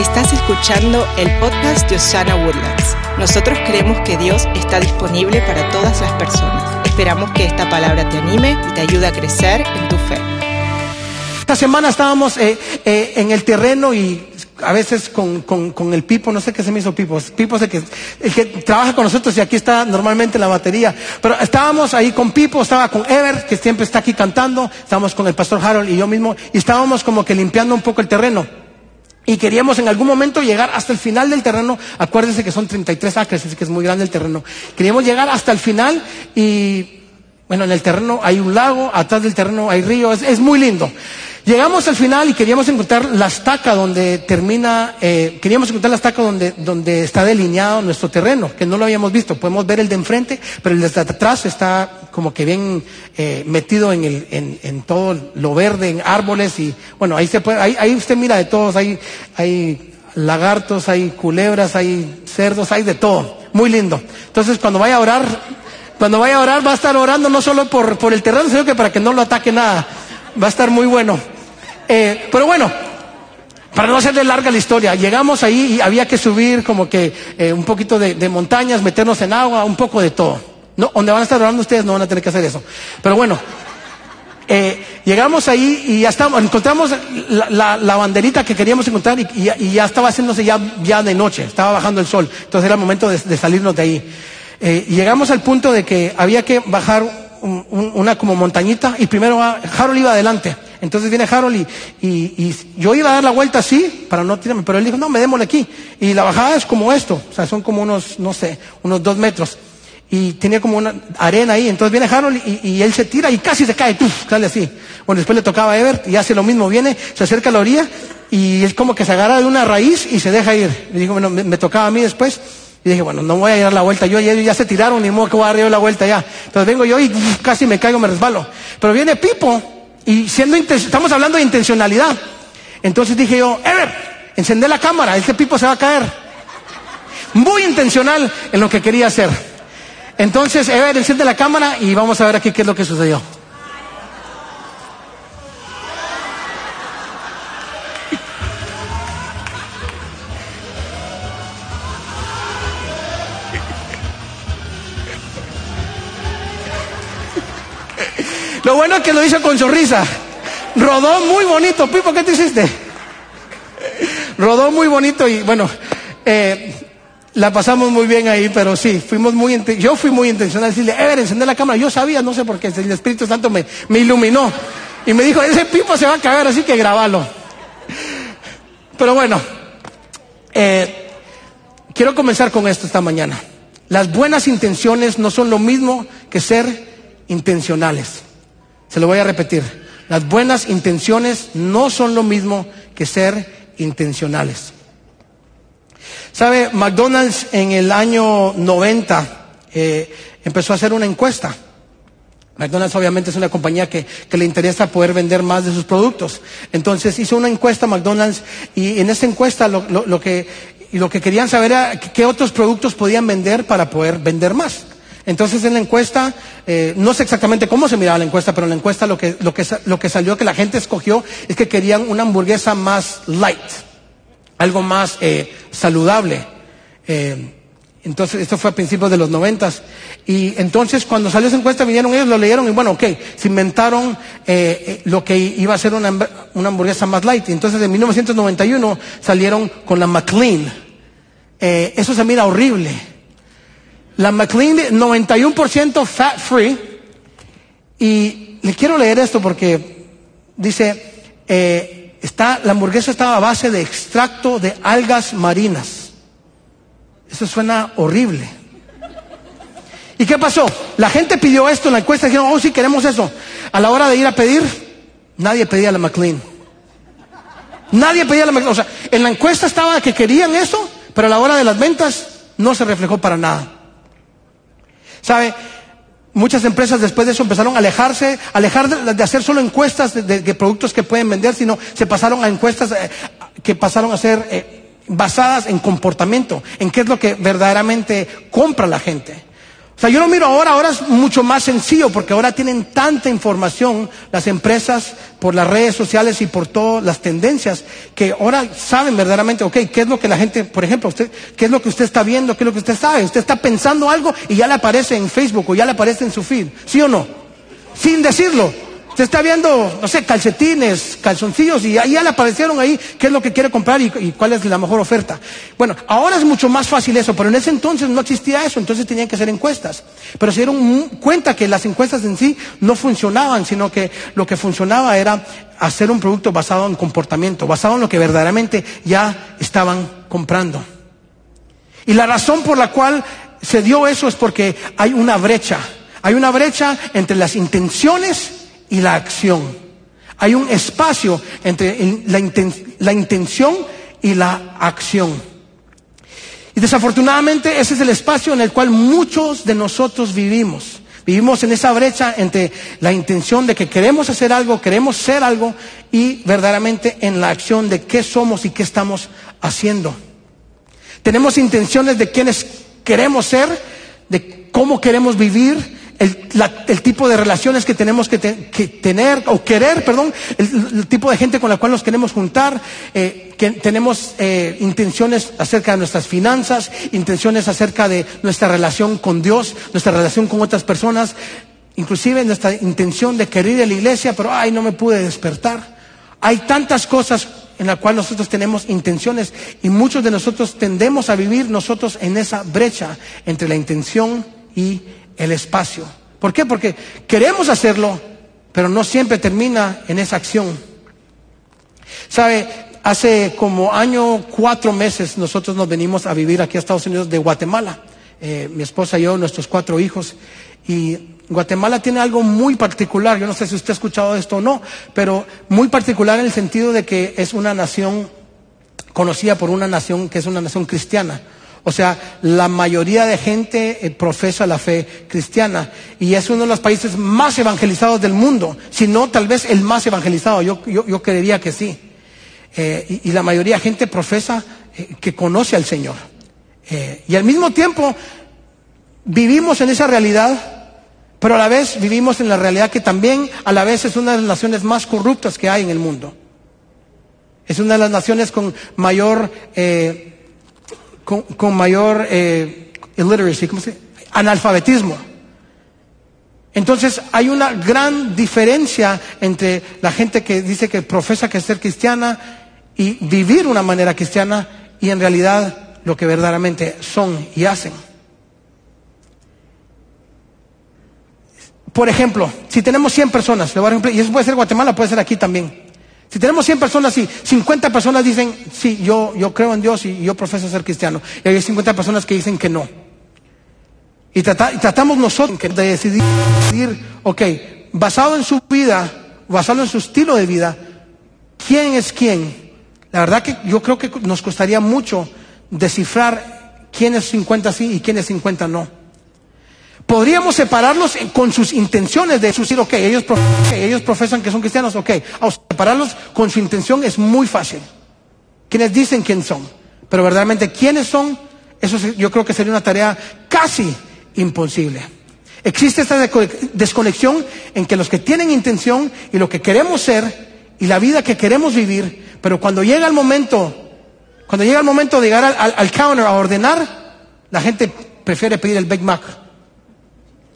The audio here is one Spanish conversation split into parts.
Estás escuchando el podcast de Osana Woodlands. Nosotros creemos que Dios está disponible para todas las personas. Esperamos que esta palabra te anime y te ayude a crecer en tu fe. Esta semana estábamos eh, eh, en el terreno y a veces con, el Pipo, no sé qué se me hizo Pipo, Pipo es el que, el que trabaja con nosotros y aquí está normalmente la batería, pero estábamos ahí con Pipo, estaba con Ever, que siempre está aquí cantando, estábamos con el pastor Harold y yo mismo, y estábamos como que limpiando un poco el terreno. Y queríamos en algún momento llegar hasta el final del terreno. Acuérdense que son 33 acres, así que es muy grande el terreno. Queríamos llegar hasta el final y, bueno, en el terreno hay un lago, atrás del terreno hay río, es, es muy lindo. Llegamos al final y queríamos encontrar la estaca donde termina, eh, queríamos encontrar la estaca donde, donde está delineado nuestro terreno, que no lo habíamos visto. Podemos ver el de enfrente, pero el de atrás está como que bien eh, metido en, el, en, en, todo lo verde, en árboles y bueno, ahí se puede, ahí, ahí usted mira de todos, hay, hay lagartos, hay culebras, hay cerdos, hay de todo. Muy lindo. Entonces cuando vaya a orar, cuando vaya a orar va a estar orando no solo por, por el terreno, sino que para que no lo ataque nada. Va a estar muy bueno. Eh, pero bueno, para no hacerle larga la historia, llegamos ahí y había que subir como que eh, un poquito de, montañas, meternos en agua, un poco de todo. No, donde van a estar orando ustedes no van a tener que hacer eso. Pero bueno, eh, llegamos ahí y ya estamos, encontramos la, banderita que queríamos encontrar y, ya estaba haciéndose ya, ya de noche, estaba bajando el sol. Entonces era el momento de salirnos de ahí. Eh, llegamos al punto de que había que bajar un, un, una como montañita y primero Harold iba adelante. Entonces viene Harold y, y, y, yo iba a dar la vuelta así para no tirarme, pero él dijo, no, me démosle aquí. Y la bajada es como esto, o sea, son como unos, no sé, unos dos metros. Y tenía como una arena ahí. Entonces viene Harold y, y él se tira y casi se cae, ¡tuf! sale así. Bueno, después le tocaba a Ebert y hace lo mismo, viene, se acerca a la orilla y es como que se agarra de una raíz y se deja ir. Le dijo, bueno, me, me tocaba a mí después. Y dije, bueno, no voy a dar la vuelta. Yo ya, ya se tiraron, ni modo que voy a dar yo la vuelta ya. Entonces vengo yo y casi me caigo, me resbalo. Pero viene Pipo y siendo estamos hablando de intencionalidad. Entonces dije yo, Ever, encendé la cámara, este pipo se va a caer. Muy intencional en lo que quería hacer. Entonces, Ever, enciende la cámara y vamos a ver aquí qué es lo que sucedió. Bueno que lo hizo con sonrisa. Rodó muy bonito. Pipo, ¿qué te hiciste? Rodó muy bonito y bueno, eh, la pasamos muy bien ahí, pero sí, fuimos muy, yo fui muy intencional decirle, Ever, encender la cámara. Yo sabía, no sé por qué, el Espíritu Santo me, me iluminó y me dijo, ese Pipo se va a cagar, así que grabalo. Pero bueno, eh, quiero comenzar con esto esta mañana. Las buenas intenciones no son lo mismo que ser intencionales. Se lo voy a repetir. Las buenas intenciones no son lo mismo que ser intencionales. ¿Sabe? McDonald's en el año 90 eh, empezó a hacer una encuesta. McDonald's obviamente es una compañía que, que, le interesa poder vender más de sus productos. Entonces hizo una encuesta McDonald's y en esa encuesta lo, lo, lo que, lo que querían saber era qué otros productos podían vender para poder vender más. Entonces en la encuesta, eh, no sé exactamente cómo se miraba la encuesta, pero en la encuesta lo que, lo, que, lo que salió que la gente escogió es que querían una hamburguesa más light, algo más eh, saludable. Eh, entonces, esto fue a principios de los noventas. Y entonces, cuando salió esa encuesta, vinieron ellos, lo leyeron y bueno, ok, se inventaron eh, lo que iba a ser una, una, hamburguesa más light. Entonces, en 1991 salieron con la McLean. Eso se mira horrible. La McLean, 91% fat free. Y le quiero leer esto porque dice, eh, está, la hamburguesa estaba a base de extracto de algas marinas. Eso suena horrible. ¿Y qué pasó? La gente pidió esto en la encuesta, dijeron, oh sí, queremos eso. A la hora de ir a pedir, nadie pedía la McLean. Nadie pedía la McLean. O sea, en la encuesta estaba que querían eso, pero a la hora de las ventas no se reflejó para nada. ¿Sabe? Muchas empresas después de eso empezaron a alejarse, alejar de, hacer solo encuestas de, productos que pueden vender, sino se pasaron a encuestas eh, que pasaron a ser eh, basadas en comportamiento, en qué es lo que verdaderamente compra la gente. O sea, yo lo miro ahora, ahora es mucho más sencillo porque ahora tienen tanta información las empresas por las redes sociales y por todas las tendencias que ahora saben verdaderamente, ok, qué es lo que la gente, por ejemplo, usted, qué es lo que usted está viendo, qué es lo que usted sabe. Usted está pensando algo y ya le aparece en Facebook o ya le aparece en su feed, ¿sí o no? Sin decirlo. Usted está viendo, no sé, calcetines, calzoncillos y ahí ya le aparecieron ahí qué es lo que quiere comprar y, y, cuál es la mejor oferta. Bueno, ahora es mucho más fácil eso, pero en ese entonces no existía eso, entonces tenían que hacer encuestas. Pero se dieron cuenta que las encuestas en sí no funcionaban, sino que lo que funcionaba era hacer un producto basado en comportamiento, basado en lo que verdaderamente ya estaban comprando. Y la razón por la cual se dio eso es porque hay una brecha. Hay una brecha entre las intenciones y la acción. Hay un espacio entre la, inten la intención y la acción. Y desafortunadamente ese es el espacio en el cual muchos de nosotros vivimos. Vivimos en esa brecha entre la intención de que queremos hacer algo, queremos ser algo y verdaderamente en la acción de qué somos y qué estamos haciendo. Tenemos intenciones de quiénes queremos ser, de cómo queremos vivir, el, la, tipo de relaciones que tenemos que, te, que tener, o querer, perdón, el, tipo de gente con la cual nos queremos juntar, eh, que tenemos eh, intenciones acerca de nuestras finanzas, intenciones acerca de nuestra relación con Dios, nuestra relación con otras personas, inclusive nuestra intención de querer ir a la iglesia, pero ay, no me pude despertar. Hay tantas cosas en las cuales nosotros tenemos intenciones y muchos de nosotros tendemos a vivir nosotros en esa brecha entre la intención y el espacio. ¿Por qué? Porque queremos hacerlo, pero no siempre termina en esa acción. ¿Sabe? Hace como año, cuatro meses, nosotros nos venimos a vivir aquí a Estados Unidos de Guatemala. Eh, mi esposa y yo, nuestros cuatro hijos. Y Guatemala tiene algo muy particular. Yo no sé si usted ha escuchado esto o no, pero muy particular en el sentido de que es una nación conocida por una nación que es una nación cristiana. O sea, la mayoría de gente eh, profesa la fe cristiana y es uno de los países más evangelizados del mundo, si no tal vez el más evangelizado, yo, yo, yo creería que sí. Eh, y, la mayoría de gente profesa eh, que conoce al Señor. Y al mismo tiempo vivimos en esa realidad, pero a la vez vivimos en la realidad que también a la vez es una de las naciones más corruptas que hay en el mundo. Es una de las naciones con mayor con, mayor eh, illiteracy, ¿cómo se analfabetismo. Entonces hay una gran diferencia entre la gente que dice que profesa que ser cristiana y vivir una manera cristiana y en realidad lo que verdaderamente son y hacen. Por ejemplo, si tenemos 100 personas, y eso puede ser Guatemala, puede ser aquí también. Si tenemos 100 personas y 50 personas dicen, sí, yo, yo creo en Dios y yo profeso ser cristiano, y hay 50 personas que dicen que no. Y, y tratamos nosotros de decidir, decidir, ok, basado en su vida, basado en su estilo de vida, ¿quién es quién? La verdad que yo creo que nos costaría mucho descifrar quién es 50 sí y quién es 50 no. Podríamos separarlos con sus intenciones de decir, ok, ellos, okay, ellos profesan que son cristianos, ok. Separarlos con su intención es muy fácil. Quienes dicen quién son. Pero verdaderamente quiénes son, eso yo creo que sería una tarea casi imposible. Existe esta desconexión en que los que tienen intención y lo que queremos ser y la vida que queremos vivir, pero cuando llega el momento, cuando llega el momento de llegar al counter a ordenar, la gente prefiere pedir el Big Mac.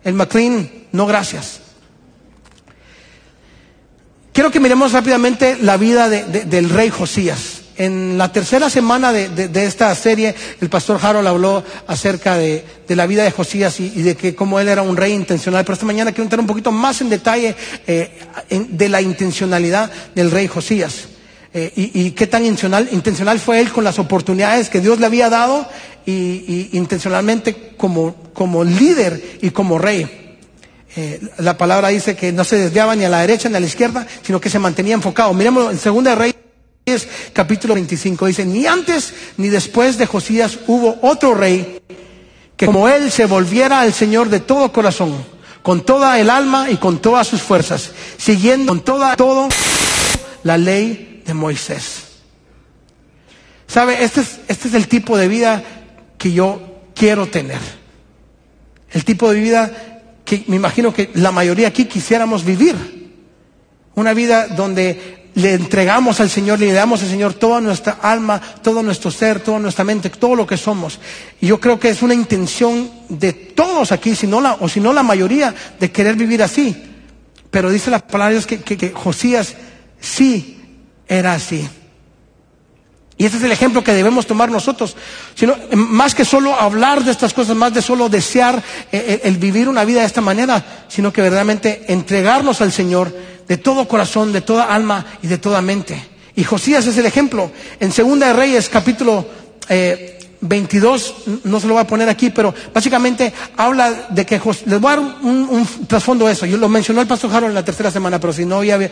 El McLean, no gracias. Quiero que miremos rápidamente la vida de, de, del rey Josías. En la tercera semana de, de, esta serie, el pastor Harold habló acerca de, la vida de Josías y, de que cómo él era un rey intencional. Pero esta mañana quiero entrar un poquito más en detalle eh, de la intencionalidad del rey Josías. Eh, y, qué tan intencional, fue él con las oportunidades que Dios le había dado y, intencionalmente como, como, líder y como rey. Eh, la palabra dice que no se desviaba ni a la derecha ni a la izquierda, sino que se mantenía enfocado. Miremos en Segunda Reyes, capítulo 25, dice, ni antes ni después de Josías hubo otro rey que como él se volviera al Señor de todo corazón, con toda el alma y con todas sus fuerzas, siguiendo con toda, todo la ley de Moisés. ¿Sabe? Este es, este es el tipo de vida que yo quiero tener. el tipo de vida que me imagino que la mayoría aquí quisiéramos vivir. Una vida donde le entregamos al Señor, le damos al Señor toda nuestra alma, todo nuestro ser, toda nuestra mente, todo lo que somos. Y yo creo que es una intención de todos aquí, si no la, o si no la mayoría, de querer vivir así. Pero dice la palabra de Dios que, que, que Josías sí era así. Y ese es el ejemplo que debemos tomar nosotros. Sino, más que solo hablar de estas cosas, más de solo desear el, eh, eh, el vivir una vida de esta manera, sino que verdaderamente entregarnos al Señor de todo corazón, de toda alma y de toda mente. Y Josías es el ejemplo. En Segunda de Reyes, capítulo eh, 22, no se lo voy a poner aquí, pero básicamente habla de que les voy a dar un, trasfondo de eso. Yo lo mencionó el pastor Harold en la tercera semana, pero si no había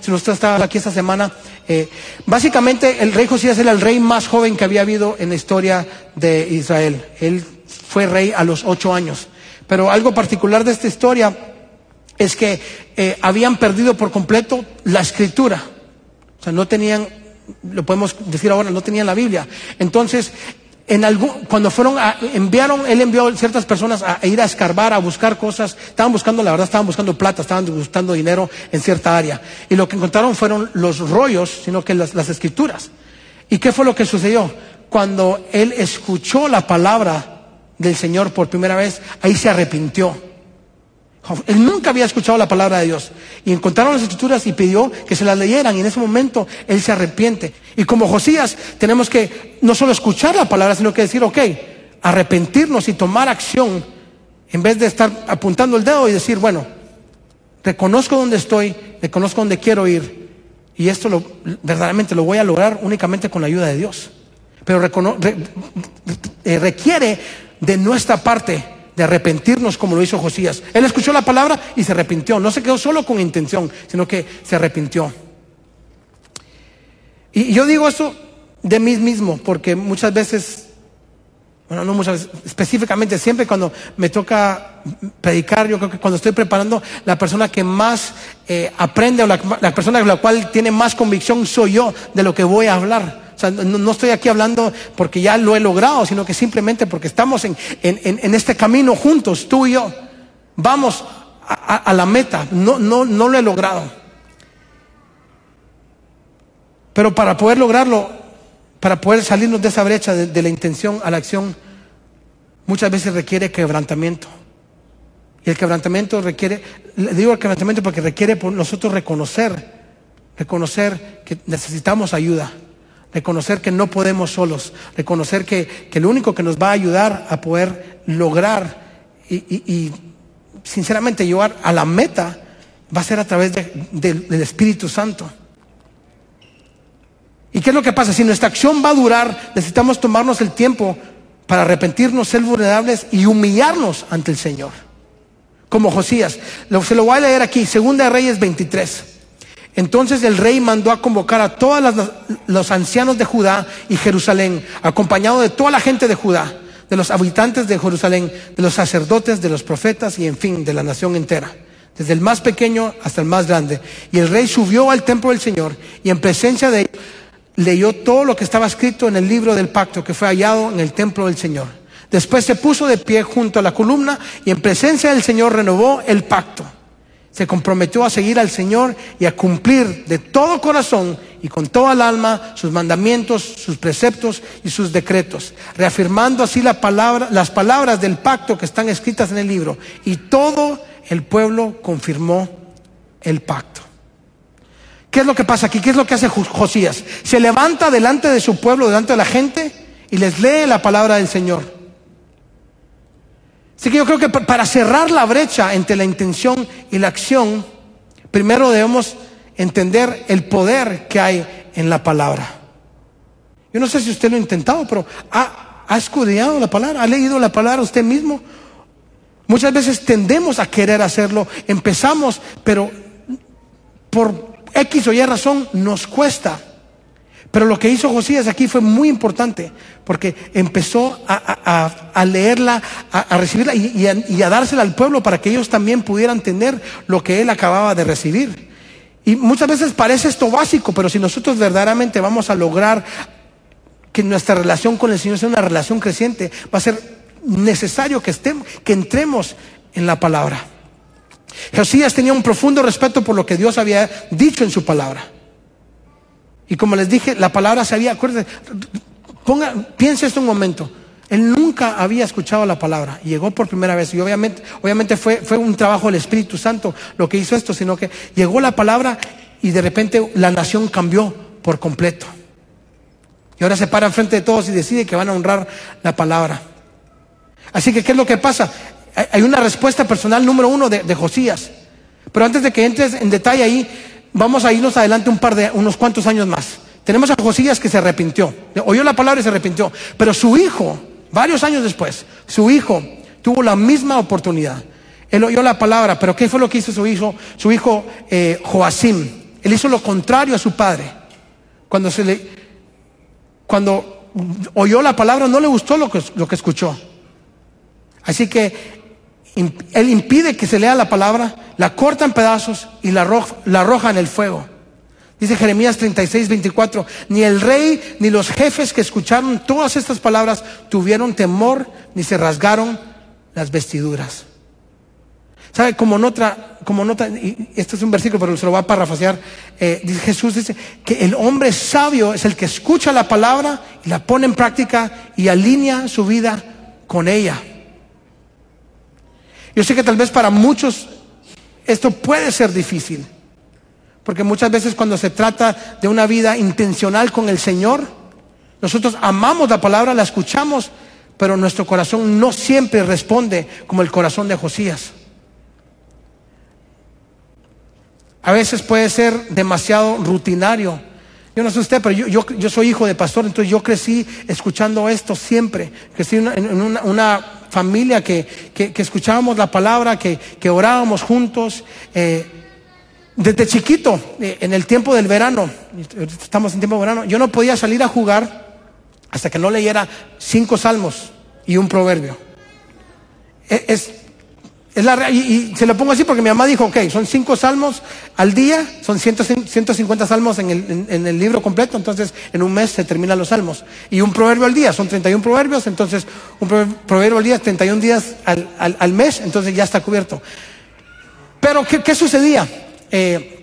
si usted estaba aquí esta semana, eh, básicamente el rey Josías era el rey más joven que había habido en la historia de Israel. Él fue rey a los ocho años. Pero algo particular de esta historia es que eh, habían perdido por completo la escritura. O sea, no tenían, lo podemos decir ahora, no tenían la Biblia. Entonces, en algún, cuando fueron a, enviaron, él envió ciertas personas a, ir a escarbar, a buscar cosas, estaban buscando, la verdad, estaban buscando plata, estaban buscando dinero en cierta área. Y lo que encontraron fueron los rollos, sino que las, las escrituras. ¿Y qué fue lo que sucedió? Cuando él escuchó la palabra del Señor por primera vez, ahí se arrepintió. Él nunca había escuchado la palabra de Dios. Y encontraron las escrituras y pidió que se las leyeran. Y en ese momento él se arrepiente. Y como Josías, tenemos que no solo escuchar la palabra, sino que decir, ok, arrepentirnos y tomar acción. En vez de estar apuntando el dedo y decir, bueno, reconozco dónde estoy, reconozco dónde quiero ir. Y esto lo, verdaderamente lo voy a lograr únicamente con la ayuda de Dios. Pero eh, requiere de nuestra parte de arrepentirnos como lo hizo Josías. Él escuchó la palabra y se arrepintió. No se quedó solo con intención, sino que se arrepintió. Y yo digo eso de mí mismo, porque muchas veces, bueno, no muchas veces, específicamente siempre cuando me toca predicar, yo creo que cuando estoy preparando, la persona que más eh, aprende o la, la persona con la cual tiene más convicción soy yo de lo que voy a hablar. O sea, no, estoy aquí hablando porque ya lo he logrado, sino que simplemente porque estamos en, este camino juntos, tú y yo. Vamos a, la meta. No, lo he logrado. Pero para poder lograrlo, para poder salirnos de esa brecha de, la intención a la acción, muchas veces requiere quebrantamiento. Y el quebrantamiento requiere, le digo el quebrantamiento porque requiere nosotros reconocer, reconocer que necesitamos ayuda reconocer que no podemos solos, reconocer que, que lo único que nos va a ayudar a poder lograr y, sinceramente llevar a la meta va a ser a través del Espíritu Santo. ¿Y qué es lo que pasa? Si nuestra acción va a durar, necesitamos tomarnos el tiempo para arrepentirnos, ser vulnerables y humillarnos ante el Señor. Como Josías. Se lo voy a leer aquí, Segunda Reyes 23. Entonces el rey mandó a convocar a todos los ancianos de Judá y Jerusalén, acompañado de toda la gente de Judá, de los habitantes de Jerusalén, de los sacerdotes, de los profetas y en fin, de la nación entera, desde el más pequeño hasta el más grande. Y el rey subió al templo del Señor y en presencia de ellos leyó todo lo que estaba escrito en el libro del pacto que fue hallado en el templo del Señor. Después se puso de pie junto a la columna y en presencia del Señor renovó el pacto se comprometió a seguir al Señor y a cumplir de todo corazón y con toda el alma sus mandamientos, sus preceptos y sus decretos, reafirmando así la palabra, las palabras del pacto que están escritas en el libro. Y todo el pueblo confirmó el pacto. ¿Qué es lo que pasa aquí? ¿Qué es lo que hace Josías? Se levanta delante de su pueblo, delante de la gente, y les lee la palabra del Señor. Así que yo creo que para cerrar la brecha entre la intención y la acción, primero debemos entender el poder que hay en la palabra. Yo no sé si usted lo ha intentado, pero ha, ha escudriñado la palabra, ha leído la palabra usted mismo. Muchas veces tendemos a querer hacerlo, empezamos, pero por X o Y razón nos cuesta. Pero lo que hizo Josías aquí fue muy importante, porque empezó a, leerla, a, recibirla y, a, dársela al pueblo para que ellos también pudieran tener lo que él acababa de recibir. Y muchas veces parece esto básico, pero si nosotros verdaderamente vamos a lograr que nuestra relación con el Señor sea una relación creciente, va a ser necesario que, estemos, que entremos en la palabra. Josías tenía un profundo respeto por lo que Dios había dicho en su palabra. Y como les dije, la palabra se había, acuérdense, piense esto un momento. Él nunca había escuchado la palabra, llegó por primera vez y obviamente, obviamente fue, un trabajo del Espíritu Santo lo que hizo esto, sino que llegó la palabra y de repente la nación cambió por completo. Y ahora se para enfrente de todos y decide que van a honrar la palabra. Así que, ¿qué es lo que pasa? Hay una respuesta personal número uno de, Josías. Pero antes de que entres en detalle ahí, vamos a irnos adelante un par de, unos cuantos años más. Tenemos a Josías que se arrepintió. Oyó la palabra y se arrepintió. Pero su hijo, varios años después, su hijo tuvo la misma oportunidad. Él oyó la palabra, pero ¿qué fue lo que hizo su hijo? Su hijo eh, Joacim. Él hizo lo contrario a su padre. Cuando se le, cuando oyó la palabra no le gustó lo que, lo que escuchó. Así que él impide que se lea la palabra, la corta en pedazos y la, arroja en el fuego. Dice Jeremías 36, 24, ni el rey ni los jefes que escucharon todas estas palabras tuvieron temor ni se rasgaron las vestiduras. ¿Sabe? Como nota, como nota, y este es un versículo, pero se lo va a parafrasear. Eh, Jesús dice que el hombre sabio es el que escucha la palabra y la pone en práctica y alinea su vida con ella. Yo sé que tal vez para muchos esto puede ser difícil, porque muchas veces cuando se trata de una vida intencional con el Señor, nosotros amamos la palabra, la escuchamos, pero nuestro corazón no siempre responde como el corazón de Josías. A veces puede ser demasiado rutinario. Yo no sé usted, pero yo, yo, soy hijo de pastor, entonces yo crecí escuchando esto siempre. Crecí en una, familia que, escuchábamos la palabra, que, orábamos juntos. Eh, desde chiquito, eh, en el tiempo del verano, estamos en tiempo de verano, yo no podía salir a jugar hasta que no leyera cinco salmos y un proverbio. E, y, se lo pongo así porque mi mamá dijo, ok, son cinco salmos al día, son 150 salmos en el, libro completo, entonces en un mes se terminan los salmos. Y un proverbio al día, son 31 proverbios, entonces un proverbio al día, 31 días al, mes, entonces ya está cubierto. Pero, ¿qué, sucedía? Eh,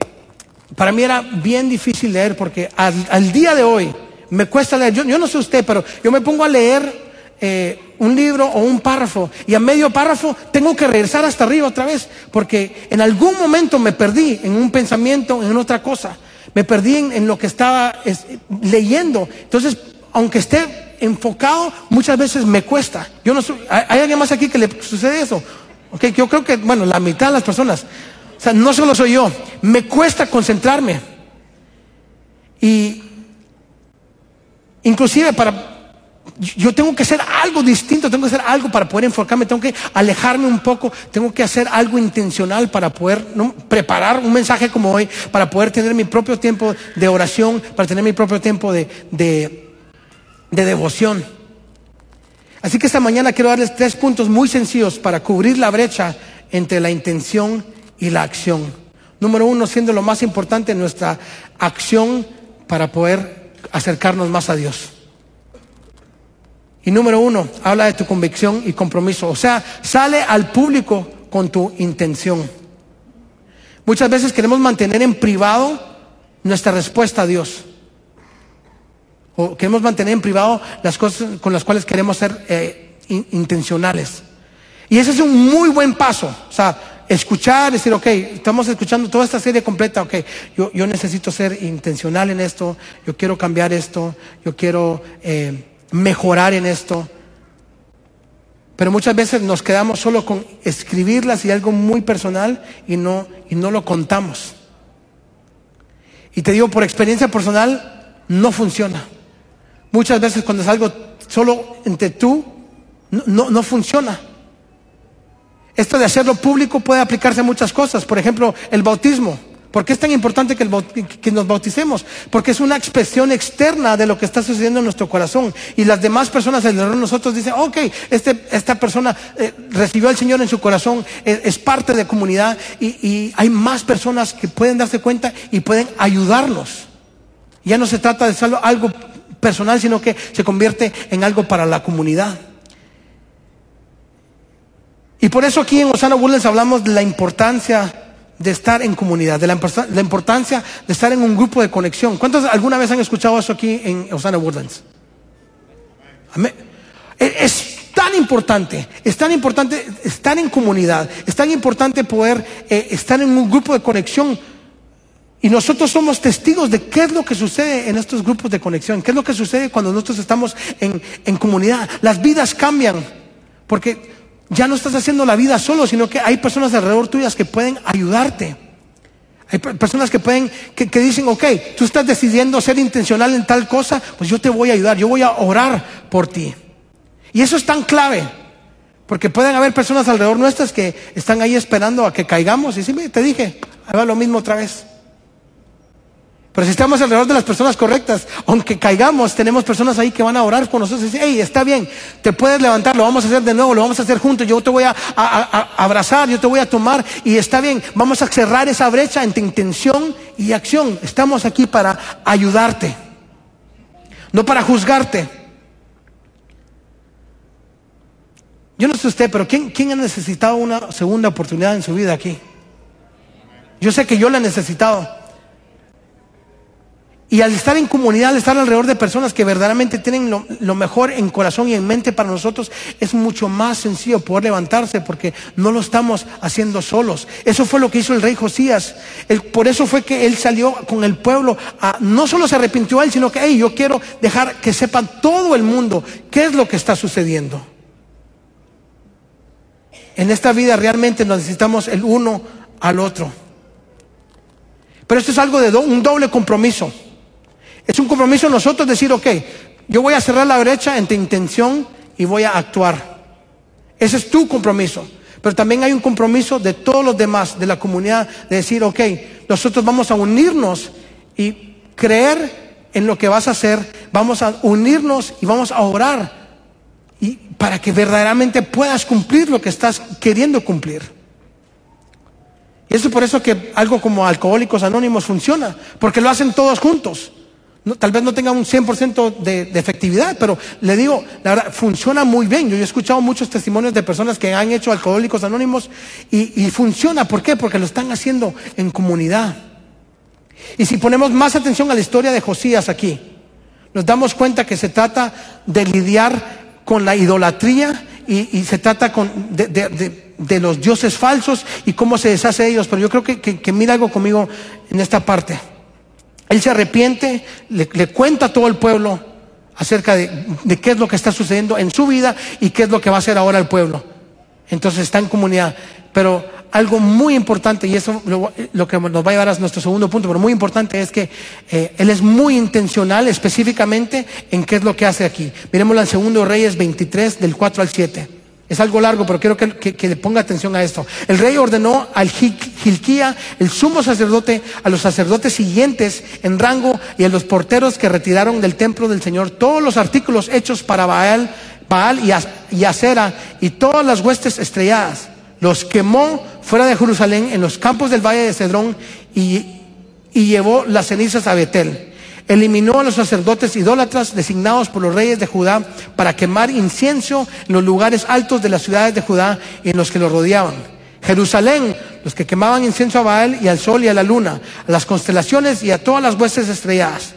para mí era bien difícil leer porque al, día de hoy me cuesta leer. Yo, yo no sé usted, pero yo me pongo a leer eh, un libro o un párrafo y a medio párrafo tengo que regresar hasta arriba otra vez porque en algún momento me perdí en un pensamiento, en otra cosa. Me perdí en, lo que estaba leyendo. Entonces, aunque esté enfocado, muchas veces me cuesta. Yo no ¿hay, alguien más aquí que le sucede eso? Okay, yo creo que, bueno, la mitad de las personas. O sea, no solo soy yo, me cuesta concentrarme. Y inclusive para yo tengo que hacer algo distinto, tengo que hacer algo para poder enfocarme, tengo que alejarme un poco, tengo que hacer algo intencional para poder preparar un mensaje como hoy, para poder tener mi propio tiempo de oración, para tener mi propio tiempo de, de, de devoción. Así que esta mañana quiero darles tres puntos muy sencillos para cubrir la brecha entre la intención y la acción. Número uno, siendo lo más importante nuestra acción para poder acercarnos más a Dios. Y número uno, habla de tu convicción y compromiso. O sea, sale al público con tu intención. Muchas veces queremos mantener en privado nuestra respuesta a Dios. O queremos mantener en privado las cosas con las cuales queremos ser eh, intencionales. Y ese es un muy buen paso. O sea, escuchar, decir, ok, estamos escuchando toda esta serie completa, ok, yo, yo necesito ser intencional en esto, yo quiero cambiar esto, yo quiero... Eh, mejorar en esto. Pero muchas veces nos quedamos solo con escribirlas y algo muy personal y no, y no lo contamos. Y te digo, por experiencia personal, no funciona. Muchas veces cuando es algo solo entre tú, no, no funciona. Esto de hacerlo público puede aplicarse a muchas cosas. Por ejemplo, el bautismo. ¿Por qué es tan importante que, nos bauticemos? Porque es una expresión externa de lo que está sucediendo en nuestro corazón. Y las demás personas alrededor de nosotros dicen, ok, este, esta persona eh, recibió al Señor en su corazón, eh, es parte de comunidad y, hay más personas que pueden darse cuenta y pueden ayudarnos. Ya no se trata de solo algo personal, sino que se convierte en algo para la comunidad. Y por eso aquí en Osana Woodlands hablamos de la importancia de estar en comunidad, de la, importancia de estar en un grupo de conexión. ¿Cuántos alguna vez han escuchado eso aquí en Osana Woodlands? E, es tan importante, es tan importante estar en comunidad, es tan importante poder eh, estar en un grupo de conexión. Y nosotros somos testigos de qué es lo que sucede en estos grupos de conexión, qué es lo que sucede cuando nosotros estamos en, en comunidad. Las vidas cambian, porque ya no estás haciendo la vida solo, sino que hay personas alrededor tuyas que pueden ayudarte. Hay personas que pueden, que, dicen, ok, tú estás decidiendo ser intencional en tal cosa, pues yo te voy a ayudar, yo voy a orar por ti. Y eso es tan clave, porque pueden haber personas alrededor nuestras que están ahí esperando a que caigamos. Y sí, te dije, ahí va lo mismo otra vez. Pero si estamos alrededor de las personas correctas, aunque caigamos, tenemos personas ahí que van a orar por nosotros y decir, hey, está bien, te puedes levantar, lo vamos a hacer de nuevo, lo vamos a hacer juntos, yo te voy a, abrazar, yo te voy a tomar y está bien, vamos a cerrar esa brecha entre intención y acción. Estamos aquí para ayudarte, no para juzgarte. Yo no sé usted, pero ¿quién, ¿quién ha necesitado una segunda oportunidad en su vida aquí? Yo sé que yo la he necesitado. Y al estar en comunidad, al estar alrededor de personas que verdaderamente tienen lo, mejor en corazón y en mente para nosotros, es mucho más sencillo poder levantarse porque no lo estamos haciendo solos. Eso fue lo que hizo el rey Josías. por eso fue que él salió con el pueblo. No solo se arrepintió a él, sino que, hey, yo quiero dejar que sepan todo el mundo qué es lo que está sucediendo. En esta vida realmente necesitamos el uno al otro. Pero esto es algo de un doble compromiso. Es un compromiso nosotros decir, ok, yo voy a cerrar la brecha entre intención y voy a actuar. Ese es tu compromiso. Pero también hay un compromiso de todos los demás, de la comunidad, de decir, ok, nosotros vamos a unirnos y creer en lo que vas a hacer, vamos a unirnos y vamos a orar y para que verdaderamente puedas cumplir lo que estás queriendo cumplir. Y eso por eso que algo como Alcohólicos Anónimos funciona, porque lo hacen todos juntos tal vez no tenga un 100% de, de, efectividad, pero le digo, la verdad, funciona muy bien. Yo he escuchado muchos testimonios de personas que han hecho alcohólicos anónimos y, funciona. ¿Por qué? Porque lo están haciendo en comunidad. Y si ponemos más atención a la historia de Josías aquí, nos damos cuenta que se trata de lidiar con la idolatría y, se trata con, de, de, de, los dioses falsos y cómo se deshace de ellos. Pero yo creo que, que, que mira algo conmigo en esta parte. Él se arrepiente, le, cuenta a todo el pueblo acerca de, qué es lo que está sucediendo en su vida y qué es lo que va a hacer ahora el pueblo. Entonces está en comunidad. Pero algo muy importante, y eso lo, que nos va a llevar a nuestro segundo punto, pero muy importante es que eh, Él es muy intencional específicamente en qué es lo que hace aquí. Miremoslo en Segundo Reyes 23, del 4 al 7. Es algo largo, pero quiero que, le ponga atención a esto. El rey ordenó al Gilquía, el sumo sacerdote, a los sacerdotes siguientes en rango y a los porteros que retiraron del templo del Señor todos los artículos hechos para Baal, Baal y, Acera y todas las huestes estrelladas. Los quemó fuera de Jerusalén en los campos del valle de Cedrón y, y llevó las cenizas a Betel. Eliminó a los sacerdotes idólatras designados por los reyes de Judá para quemar incienso en los lugares altos de las ciudades de Judá y en los que lo rodeaban. Jerusalén, los que quemaban incienso a Baal y al sol y a la luna, a las constelaciones y a todas las huestes estrelladas.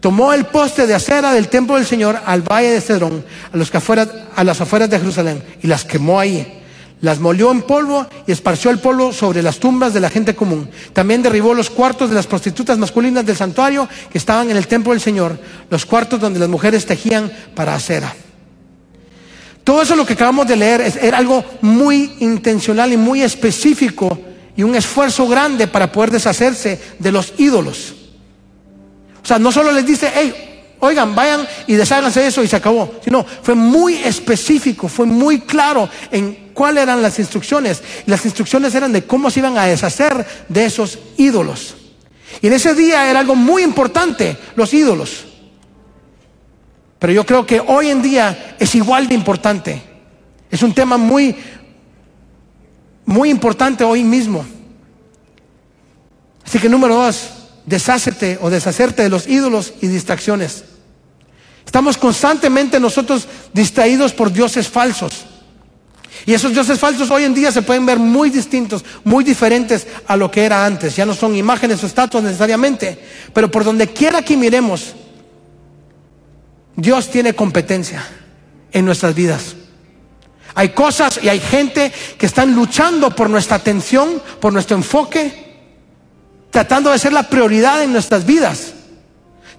Tomó el poste de acera del templo del Señor al valle de Cedrón, a, los que afuera, a las afueras de Jerusalén, y las quemó ahí las molió en polvo y esparció el polvo sobre las tumbas de la gente común. También derribó los cuartos de las prostitutas masculinas del santuario que estaban en el templo del Señor, los cuartos donde las mujeres tejían para acera. Todo eso lo que acabamos de leer es, era algo muy intencional y muy específico y un esfuerzo grande para poder deshacerse de los ídolos. O sea, no solo les dice, hey, oigan, vayan y desháganse eso y se acabó, sino fue muy específico, fue muy claro en cuáles eran las instrucciones. Las instrucciones eran de cómo se iban a deshacer de esos ídolos. Y en ese día era algo muy importante, los ídolos. Pero yo creo que hoy en día es igual de importante. Es un tema muy, muy importante hoy mismo. Así que número dos, deshácete o deshacerte de los ídolos y distracciones. Estamos constantemente nosotros distraídos por dioses falsos. Y esos dioses falsos hoy en día se pueden ver muy distintos, muy diferentes a lo que era antes. Ya no son imágenes o estatuas necesariamente, pero por donde quiera que miremos, Dios tiene competencia en nuestras vidas. Hay cosas y hay gente que están luchando por nuestra atención, por nuestro enfoque, tratando de ser la prioridad en nuestras vidas,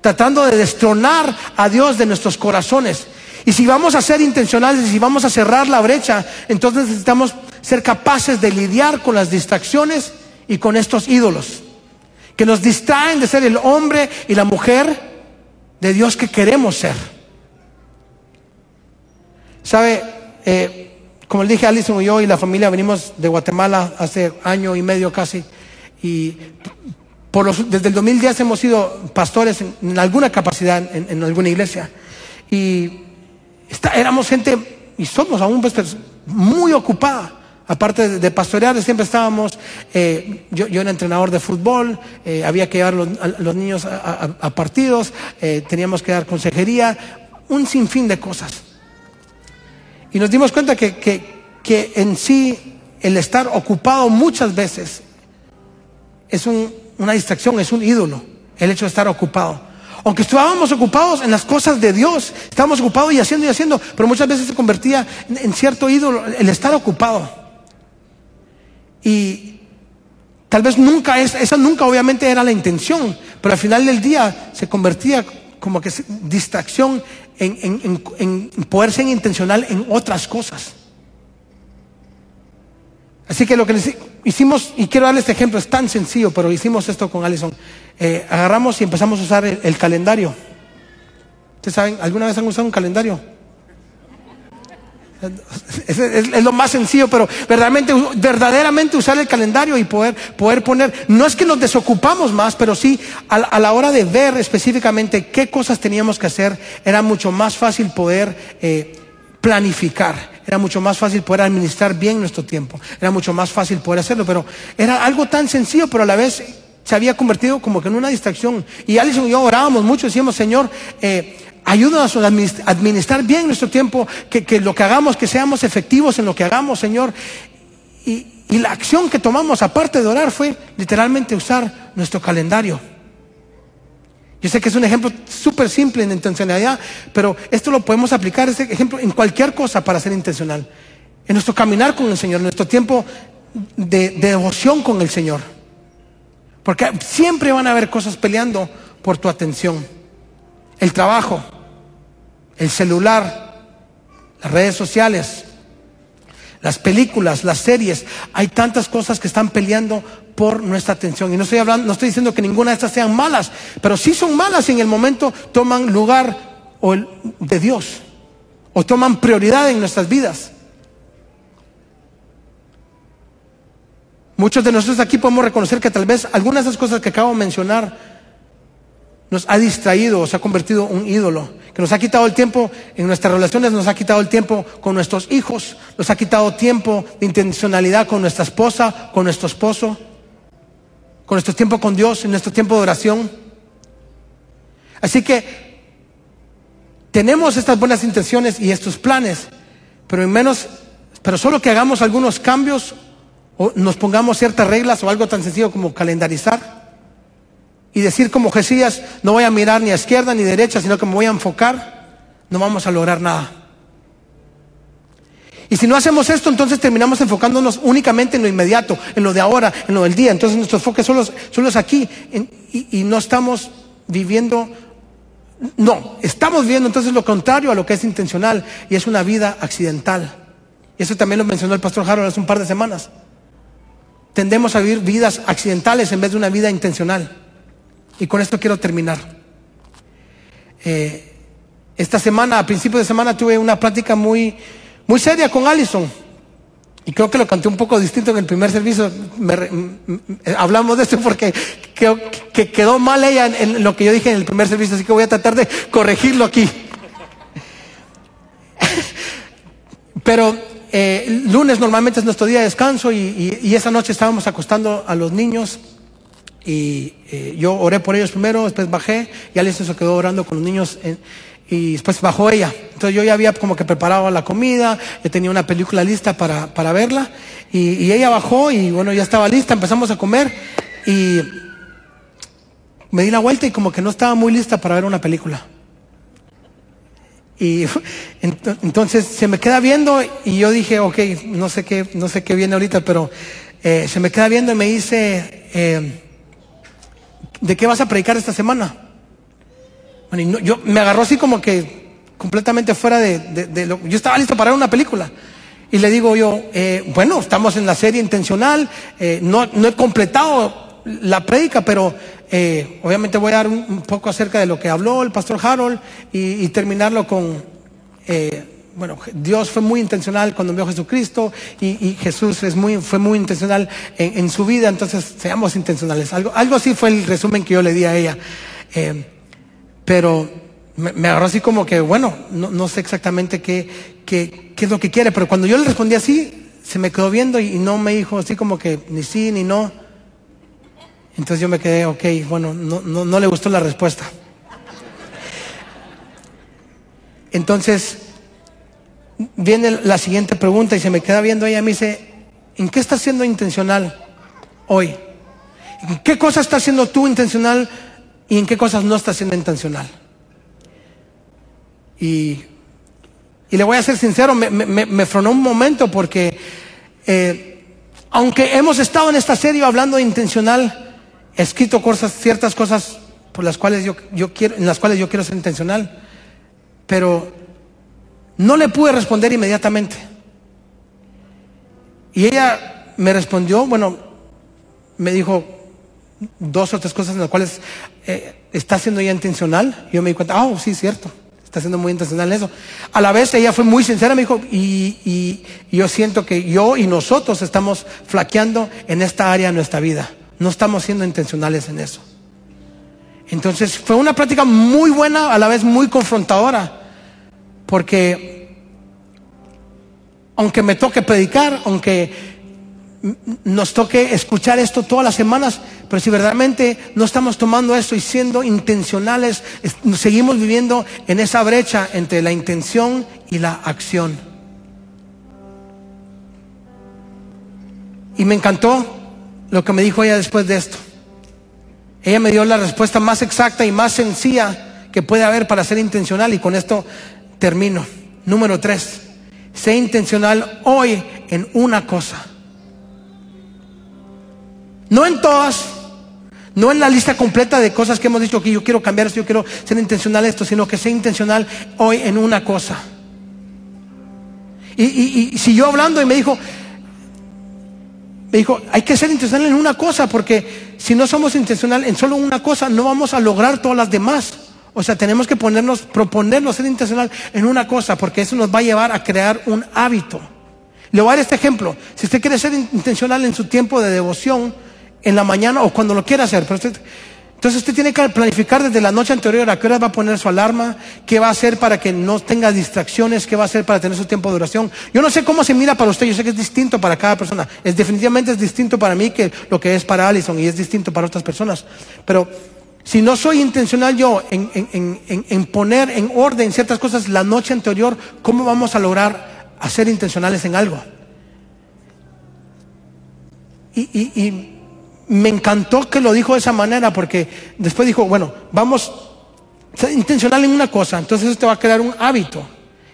tratando de destronar a Dios de nuestros corazones. Y si vamos a ser intencionales y si vamos a cerrar la brecha, entonces necesitamos ser capaces de lidiar con las distracciones y con estos ídolos que nos distraen de ser el hombre y la mujer de Dios que queremos ser. ¿Sabe? Eh, como le dije, Alison y yo y la familia venimos de Guatemala hace año y medio casi. Y los, desde el 2010 hemos sido pastores en, alguna capacidad en, alguna iglesia. Y éramos gente, y somos aún pues, muy ocupada. Aparte de, pastorear, siempre estábamos, eh, yo, era entrenador de fútbol, eh, había que llevar a los niños a, partidos, eh, teníamos que dar consejería, un sinfín de cosas. Y nos dimos cuenta que, que en sí el estar ocupado muchas veces es una distracción, es un ídolo, el hecho de estar ocupado. Aunque estábamos ocupados en las cosas de Dios, estábamos ocupados y haciendo y haciendo, pero muchas veces se convertía en, cierto ídolo el estar ocupado. Y tal vez nunca, es, esa nunca obviamente era la intención, pero al final del día se convertía como que distracción en, en poder ser intencional en otras cosas. Así que lo que hicimos, y quiero darles este ejemplo, es tan sencillo, pero hicimos esto con Allison. Eh, agarramos y empezamos a usar el, calendario. ¿Ustedes saben, alguna vez han usado un calendario? Es, lo más sencillo, pero verdaderamente, verdaderamente usar el calendario y poder, poder poner, no es que nos desocupamos más, pero sí a, la hora de ver específicamente qué cosas teníamos que hacer, era mucho más fácil poder eh, planificar era mucho más fácil poder administrar bien nuestro tiempo, era mucho más fácil poder hacerlo, pero era algo tan sencillo, pero a la vez se había convertido como que en una distracción. Y Alison y yo orábamos mucho, decíamos, Señor, eh, ayúdanos a administrar bien nuestro tiempo, que, lo que hagamos, que seamos efectivos en lo que hagamos, Señor. y la acción que tomamos, aparte de orar, fue literalmente usar nuestro calendario. Yo sé que es un ejemplo súper simple en intencionalidad, pero esto lo podemos aplicar, ese ejemplo, en cualquier cosa para ser intencional. En nuestro caminar con el Señor, en nuestro tiempo de, devoción con el Señor. Porque siempre van a haber cosas peleando por tu atención. El trabajo, el celular, las redes sociales, las películas, las series, hay tantas cosas que están peleando por nuestra atención. Y no estoy hablando, no estoy diciendo que ninguna de estas sean malas, pero sí son malas y en el momento toman lugar de Dios o toman prioridad en nuestras vidas. Muchos de nosotros aquí podemos reconocer que tal vez algunas de esas cosas que acabo de mencionar nos ha distraído o se ha convertido en un ídolo, que nos ha quitado el tiempo en nuestras relaciones, nos ha quitado el tiempo con nuestros hijos, nos ha quitado tiempo de intencionalidad con nuestra esposa, con nuestro esposo, con nuestro tiempo con Dios, en nuestro tiempo de oración. Así que tenemos estas buenas intenciones y estos planes, pero en menos, pero solo que hagamos algunos cambios o nos pongamos ciertas reglas o algo tan sencillo como calendarizar y decir como Jesús, no voy a mirar ni a izquierda ni a derecha, sino que me voy a enfocar, no vamos a lograr nada. Y si no hacemos esto, entonces terminamos enfocándonos únicamente en lo inmediato, en lo de ahora, en lo del día. Entonces nuestro enfoque solo, solo es aquí y, no estamos viviendo, no, estamos viviendo entonces lo contrario a lo que es intencional y es una vida accidental. Y eso también lo mencionó el pastor Harold hace un par de semanas. Tendemos a vivir vidas accidentales en vez de una vida intencional. Y con esto quiero terminar. Eh, esta semana, a principio de semana, tuve una plática muy, muy seria con Allison. Y creo que lo canté un poco distinto en el primer servicio. hablamos de esto porque que, quedó mal ella en, lo que yo dije en el primer servicio, así que voy a tratar de corregirlo aquí. Pero eh, lunes normalmente es nuestro día de descanso y esa noche estábamos acostando a los niños Y eh, yo oré por ellos primero, después bajé, y Alicia se quedó orando con los niños y después bajó ella. Entonces yo ya había como que preparado la comida, ya tenía una película lista para, para verla, y, y ella bajó y bueno, ya estaba lista, empezamos a comer y me di la vuelta y como que no estaba muy lista para ver una película. Y entonces se me queda viendo y yo dije, ok, no sé qué, no sé qué viene ahorita, pero eh, se me queda viendo y me dice, eh, ¿de qué vas a predicar esta semana? Bueno, yo me agarró así como que completamente fuera de, lo. Yo estaba listo para ver una película. Y le digo yo, eh, bueno, estamos en la serie intencional, no, no he completado la prédica, pero eh, obviamente voy a dar un, poco acerca de lo que habló el pastor Harold y, terminarlo con, eh, bueno, Dios fue muy intencional cuando envió a Jesucristo y, Jesús es muy, fue muy intencional en, su vida, entonces seamos intencionales. Algo, algo así fue el resumen que yo le di a ella. Pero me, agarró así como que, bueno, no, sé exactamente qué, qué, qué, es lo que quiere, pero cuando yo le respondí así, se me quedó viendo y no me dijo así como que ni sí ni no. Entonces yo me quedé, ok, bueno, no, no, le gustó la respuesta. Entonces, viene la siguiente pregunta y se me queda viendo ella, me dice, ¿en qué estás siendo intencional hoy? ¿En qué cosas estás haciendo tú intencional y en qué cosas no estás siendo intencional? Y, le voy a ser sincero, me, me, un momento porque eh, aunque hemos estado en esta serie hablando de intencional, he escrito cosas, ciertas cosas por las cuales yo quiero, en las cuales yo quiero ser intencional, pero no le pude responder inmediatamente. Y ella me respondió, bueno, me dijo dos o tres cosas en las cuales eh, está siendo ella intencional. Yo me di cuenta, ah, oh, sí, cierto, está siendo muy intencional en eso. A la vez ella fue muy sincera, me dijo, y, y yo siento que yo y nosotros estamos flaqueando en esta área de nuestra vida no estamos siendo intencionales en eso. Entonces fue una práctica muy buena, a la vez muy confrontadora, porque aunque me toque predicar, aunque nos toque escuchar esto todas las semanas, pero si verdaderamente no estamos tomando esto y siendo intencionales, seguimos viviendo en esa brecha entre la intención y la acción. Y me encantó lo que me dijo ella después de esto. Ella me dio la respuesta más exacta y más sencilla que puede haber para ser intencional y con esto termino. Número tres, sé intencional hoy en una cosa. No en todas, no en la lista completa de cosas que hemos dicho que yo quiero cambiar esto, yo quiero ser intencional esto, sino que sé intencional hoy en una cosa. Y, y si yo hablando y me dijo, me dijo, hay que ser intencional en una cosa, porque si no somos intencional en solo una cosa, no vamos a lograr todas las demás. O sea, tenemos que ponernos, proponernos ser intencional en una cosa, porque eso nos va a llevar a crear un hábito. Le voy a dar este ejemplo. Si usted quiere ser intencional en su tiempo de devoción, en la mañana o cuando lo quiera hacer, pero usted entonces usted tiene que planificar desde la noche anterior a qué hora va a poner su alarma, qué va a hacer para que no tenga distracciones, qué va a hacer para tener su tiempo de duración. Yo no sé cómo se mira para usted, yo sé que es distinto para cada persona. Es definitivamente es distinto para mí que lo que es para Allison y es distinto para otras personas. Pero si no soy intencional yo en, poner en orden ciertas cosas la noche anterior, ¿cómo vamos a lograr hacer intencionales en algo? y me encantó que lo dijo de esa manera porque después dijo, bueno, vamos intencional en una cosa, entonces eso te va a crear un hábito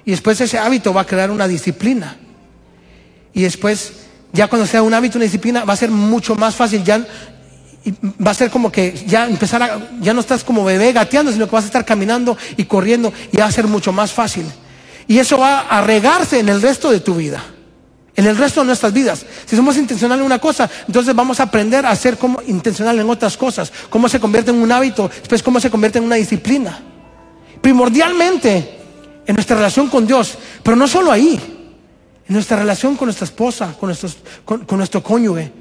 y después ese hábito va a crear una disciplina y después ya cuando sea un hábito, una disciplina, va a ser mucho más fácil, ya va a ser como que ya empezar a, ya no estás como bebé gateando, sino que vas a estar caminando y corriendo y va a ser mucho más fácil. Y eso va a regarse en el resto de tu vida en el resto de nuestras vidas. Si somos intencionales en una cosa, entonces vamos a aprender a ser como intencional en otras cosas. Cómo se convierte en un hábito, después cómo se convierte en una disciplina. Primordialmente en nuestra relación con Dios, pero no solo ahí, en nuestra relación con nuestra esposa, con, nuestros, con, nuestro cónyuge,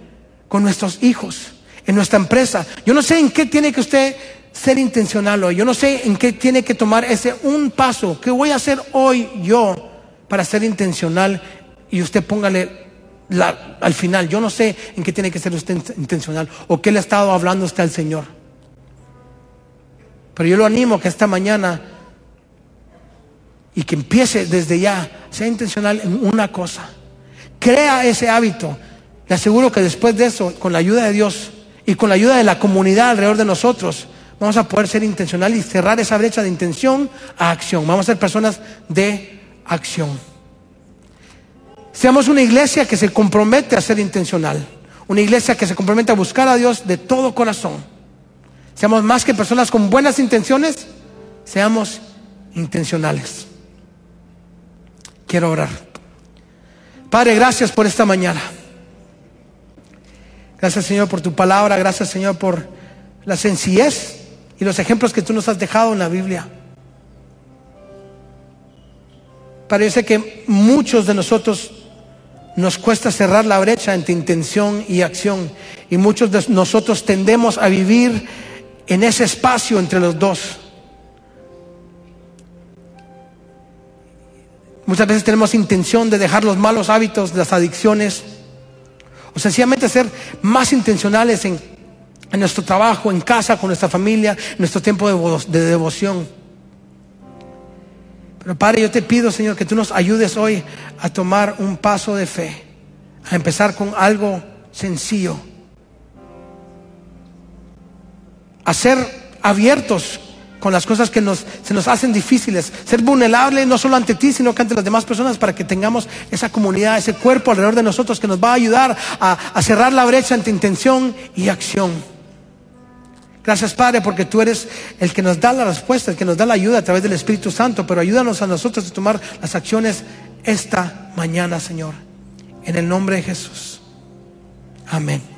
con nuestros hijos, en nuestra empresa. Yo no sé en qué tiene que usted ser intencional hoy. Yo no sé en qué tiene que tomar ese un paso. ¿Qué voy a hacer hoy yo para ser intencional y usted póngale al final. Yo no sé en qué tiene que ser usted intencional o qué le ha estado hablando usted al Señor. Pero yo lo animo que esta mañana y que empiece desde ya, sea intencional en una cosa. Crea ese hábito. Le aseguro que después de eso, con la ayuda de Dios y con la ayuda de la comunidad alrededor de nosotros, vamos a poder ser intencional y cerrar esa brecha de intención a acción. Vamos a ser personas de acción. Seamos una iglesia que se compromete a ser intencional. Una iglesia que se compromete a buscar a Dios de todo corazón. Seamos más que personas con buenas intenciones, seamos intencionales. Quiero orar. Padre, gracias por esta mañana. Gracias Señor por tu palabra, gracias Señor por la sencillez y los ejemplos que tú nos has dejado en la Biblia. Parece que muchos de nosotros nos cuesta cerrar la brecha entre intención y acción. Y muchos de nosotros tendemos a vivir en ese espacio entre los dos. Muchas veces tenemos intención de dejar los malos hábitos, las adicciones, o sencillamente ser más intencionales en, nuestro trabajo, en casa, con nuestra familia, en nuestro tiempo de devoción. Pero Padre, yo te pido, Señor, que tú nos ayudes hoy a tomar un paso de fe, a empezar con algo sencillo, a ser abiertos con las cosas que nos, se nos hacen difíciles, ser vulnerables no solo ante ti, sino que ante las demás personas para que tengamos esa comunidad, ese cuerpo alrededor de nosotros que nos va a ayudar a, a cerrar la brecha entre intención y acción. Gracias Padre porque tú eres el que nos da la respuesta, el que nos da la ayuda a través del Espíritu Santo, pero ayúdanos a nosotros a tomar las acciones esta mañana, Señor. En el nombre de Jesús. Amén.